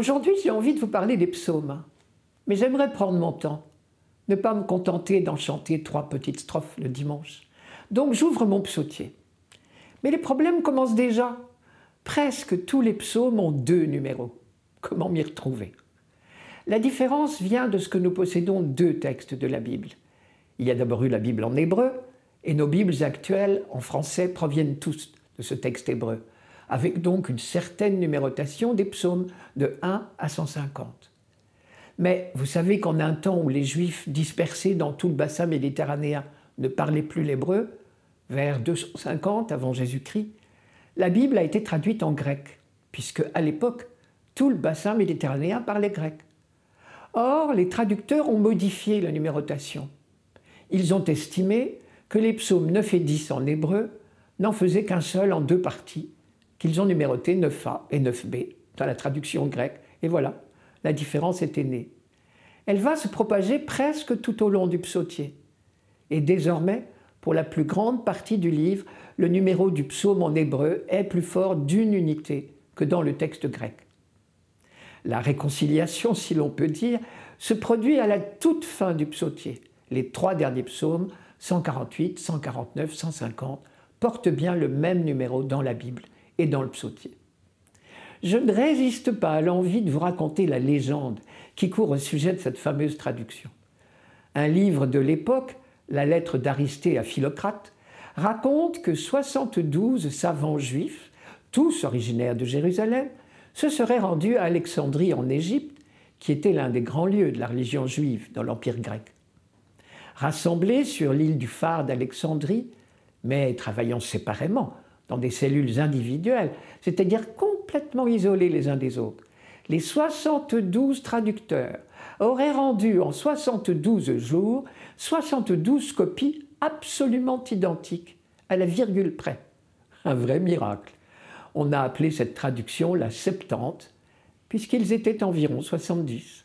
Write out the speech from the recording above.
j'ai envie de vous parler des psaumes, mais j'aimerais prendre mon temps, ne pas me contenter d'en chanter trois petites strophes le dimanche. Donc j'ouvre mon psautier. Mais les problèmes commencent déjà. Presque tous les psaumes ont deux numéros. Comment m'y retrouver? La différence vient de ce que nous possédons deux textes de la Bible. Il y a d'abord eu la Bible en hébreu, et nos Bibles actuelles en français proviennent tous de ce texte hébreu, avec donc une certaine numérotation des psaumes de 1 à 150. Mais vous savez qu'en un temps où les Juifs dispersés dans tout le bassin méditerranéen ne parlaient plus l'hébreu, vers 250 avant Jésus-Christ, la Bible a été traduite en grec, puisque à l'époque, tout le bassin méditerranéen parlait grec. Or, les traducteurs ont modifié la numérotation. Ils ont estimé que les psaumes 9 et 10 en hébreu n'en faisaient qu'un seul en deux parties, qu'ils ont numéroté 9a et 9b dans la traduction grecque. Et voilà, la différence était née. Elle va se propager presque tout au long du psautier. Et désormais, pour la plus grande partie du livre, le numéro du psaume en hébreu est plus fort d'une unité que dans le texte grec. La réconciliation, si l'on peut dire, se produit à la toute fin du psautier. Les trois derniers psaumes, 148, 149, 150, portent bien le même numéro dans la Bible et dans le psautier. Je ne résiste pas à l'envie de vous raconter la légende qui court au sujet de cette fameuse traduction. Un livre de l'époque la lettre d'Aristée à Philocrate, raconte que 72 savants juifs, tous originaires de Jérusalem, se seraient rendus à Alexandrie en Égypte, qui était l'un des grands lieux de la religion juive dans l'Empire grec. Rassemblés sur l'île du phare d'Alexandrie, mais travaillant séparément, dans des cellules individuelles, c'est-à-dire complètement isolés les uns des autres, les 72 traducteurs auraient rendu en 72 jours 72 copies absolument identiques, à la virgule près. Un vrai miracle. On a appelé cette traduction la Septante, puisqu'ils étaient environ 70.